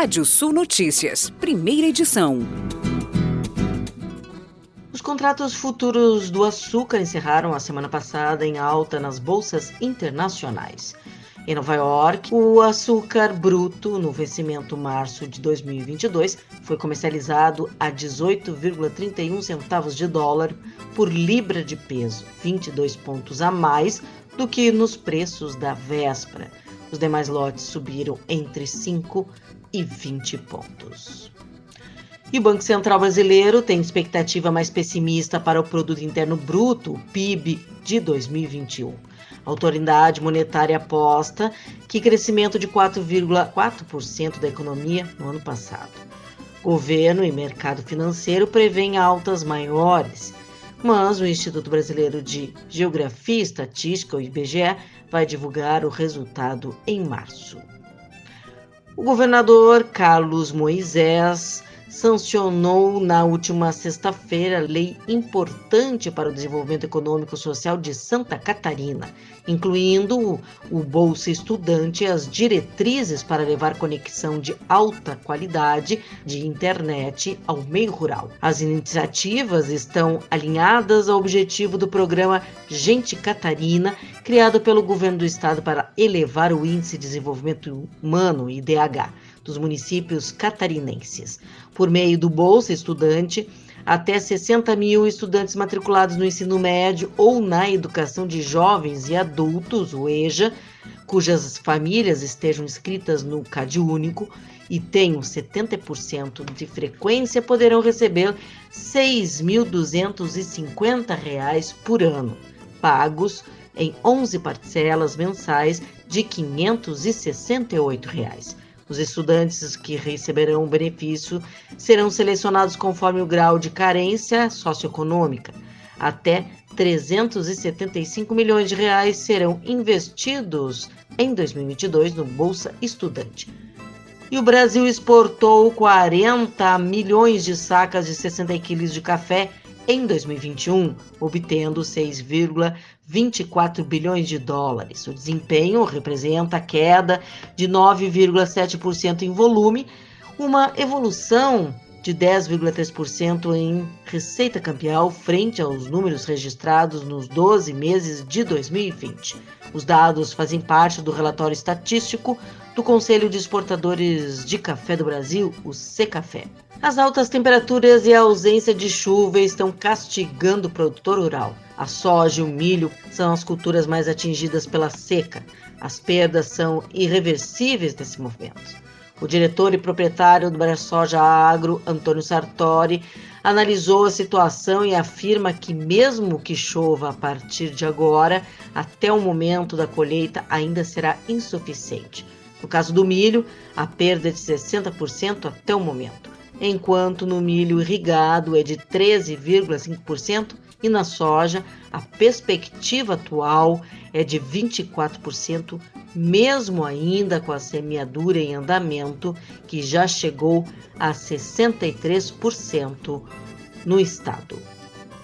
Rádio Sul Notícias, primeira edição. Os contratos futuros do açúcar encerraram a semana passada em alta nas bolsas internacionais. Em Nova York, o açúcar bruto no vencimento março de 2022 foi comercializado a 18,31 centavos de dólar por libra de peso, 22 pontos a mais do que nos preços da véspera. Os demais lotes subiram entre 5 e 20 pontos. E o Banco Central Brasileiro tem expectativa mais pessimista para o Produto Interno Bruto, PIB, de 2021. A autoridade monetária aposta que crescimento de 4,4% da economia no ano passado. Governo e mercado financeiro prevêem altas maiores, mas o Instituto Brasileiro de Geografia e Estatística, o IBGE, vai divulgar o resultado em março. O governador Carlos Moisés sancionou na última sexta-feira lei importante para o desenvolvimento econômico e social de Santa Catarina, incluindo o Bolsa Estudante e as diretrizes para levar conexão de alta qualidade de internet ao meio rural. As iniciativas estão alinhadas ao objetivo do programa Gente Catarina, criado pelo governo do estado para elevar o índice de desenvolvimento humano IDH dos municípios catarinenses. Por meio do Bolsa Estudante, até 60 mil estudantes matriculados no ensino médio ou na educação de jovens e adultos, o EJA, cujas famílias estejam inscritas no CAD Único e tenham 70% de frequência, poderão receber R$ 6.250 por ano, pagos em 11 parcelas mensais de 568 reais. Os estudantes que receberão o benefício serão selecionados conforme o grau de carência socioeconômica. Até 375 milhões de reais serão investidos em 2022 no Bolsa Estudante. E o Brasil exportou 40 milhões de sacas de 60 quilos de café em 2021, obtendo 6,24 bilhões de dólares. O desempenho representa queda de 9,7% em volume, uma evolução de 10,3% em receita cambial frente aos números registrados nos 12 meses de 2020. Os dados fazem parte do relatório estatístico do Conselho de Exportadores de Café do Brasil, o Secafé. As altas temperaturas e a ausência de chuva estão castigando o produtor rural. A soja e o milho são as culturas mais atingidas pela seca. As perdas são irreversíveis nesse movimento. O diretor e proprietário do Brasoja Agro, Antônio Sartori, analisou a situação e afirma que, mesmo que chova a partir de agora, até o momento da colheita ainda será insuficiente. No caso do milho, a perda é de 60% até o momento enquanto no milho irrigado é de 13,5% e na soja a perspectiva atual é de 24%, mesmo ainda com a semeadura em andamento, que já chegou a 63% no estado.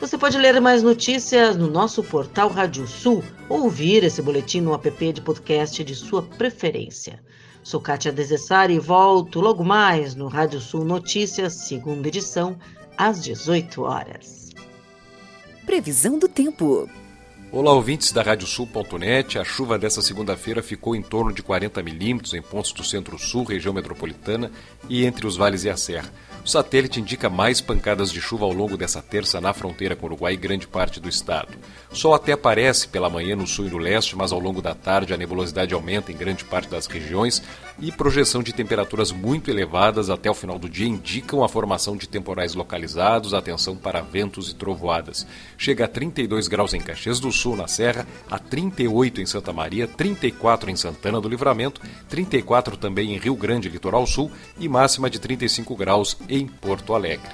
Você pode ler mais notícias no nosso portal Rádio Sul ou ouvir esse boletim no app de podcast de sua preferência. Sou Kátia Desessari e volto logo mais no Rádio Sul Notícias, segunda edição, às 18 horas. Previsão do tempo. Olá, ouvintes da Radiosul.net. A chuva dessa segunda-feira ficou em torno de 40 milímetros em pontos do centro-sul, região metropolitana e entre os vales e a serra. O satélite indica mais pancadas de chuva ao longo dessa terça na fronteira com o Uruguai e grande parte do estado. Sol até aparece pela manhã no sul e no leste, mas ao longo da tarde a nebulosidade aumenta em grande parte das regiões e projeção de temperaturas muito elevadas até o final do dia indicam a formação de temporais localizados, atenção para ventos e trovoadas. Chega a 32 graus em Caxias do Sul, na Serra, a 38 em Santa Maria, 34 em Santana do Livramento, 34 também em Rio Grande, Litoral Sul e máxima de 35 graus em Porto Alegre.